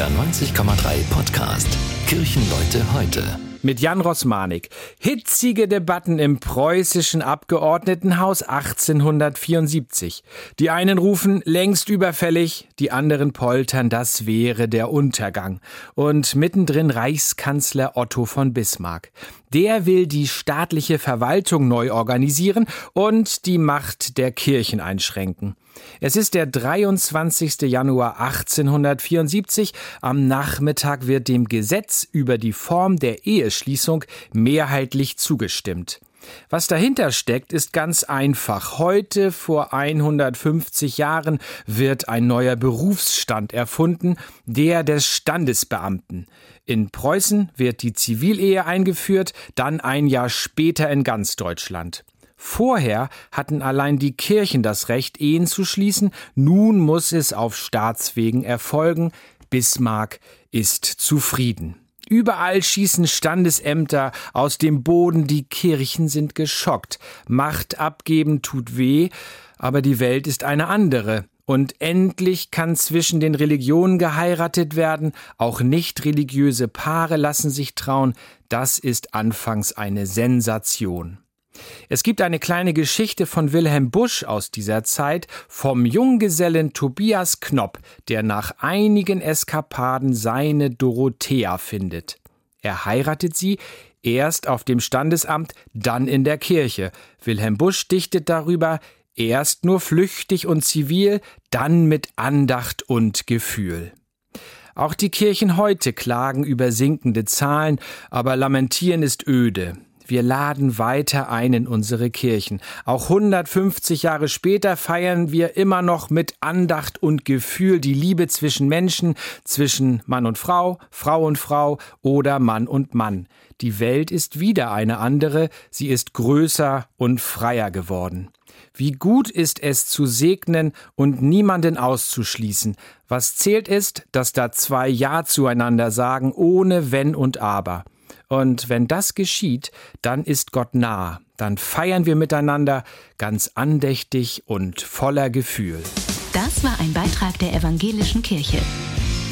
NDR 90,3 Podcast Kirchenleute heute mit Jan Rosmanik. Hitzige Debatten im preußischen Abgeordnetenhaus 1874. Die einen rufen längst überfällig, die anderen poltern, das wäre der Untergang. Und mittendrin Reichskanzler Otto von Bismarck. Der will die staatliche Verwaltung neu organisieren und die Macht der Kirchen einschränken. Es ist der 23. Januar 1874. Am Nachmittag wird dem Gesetz über die Form der Eheschließung mehrheitlich zugestimmt. Was dahinter steckt, ist ganz einfach. Heute, vor 150 Jahren, wird ein neuer Berufsstand erfunden, der des Standesbeamten. In Preußen wird die Zivilehe eingeführt, dann ein Jahr später in ganz Deutschland. Vorher hatten allein die Kirchen das Recht, Ehen zu schließen, nun muss es auf Staatswegen erfolgen. Bismarck ist zufrieden. Überall schießen Standesämter aus dem Boden, die Kirchen sind geschockt. Macht abgeben tut weh, aber die Welt ist eine andere. Und endlich kann zwischen den Religionen geheiratet werden, auch nicht religiöse Paare lassen sich trauen, das ist anfangs eine Sensation. Es gibt eine kleine Geschichte von Wilhelm Busch aus dieser Zeit vom Junggesellen Tobias Knopp, der nach einigen Eskapaden seine Dorothea findet. Er heiratet sie, erst auf dem Standesamt, dann in der Kirche. Wilhelm Busch dichtet darüber, erst nur flüchtig und zivil, dann mit Andacht und Gefühl. Auch die Kirchen heute klagen über sinkende Zahlen, aber lamentieren ist öde. Wir laden weiter ein in unsere Kirchen. Auch 150 Jahre später feiern wir immer noch mit Andacht und Gefühl die Liebe zwischen Menschen, zwischen Mann und Frau, Frau und Frau oder Mann und Mann. Die Welt ist wieder eine andere, sie ist größer und freier geworden. Wie gut ist es zu segnen und niemanden auszuschließen. Was zählt ist, dass da zwei Ja zueinander sagen, ohne Wenn und Aber. Und wenn das geschieht, dann ist Gott nah. Dann feiern wir miteinander ganz andächtig und voller Gefühl. Das war ein Beitrag der evangelischen Kirche.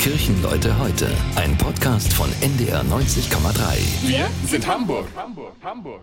Kirchenleute heute, ein Podcast von NDR 90,3. Wir sind Hamburg. Hamburg, Hamburg.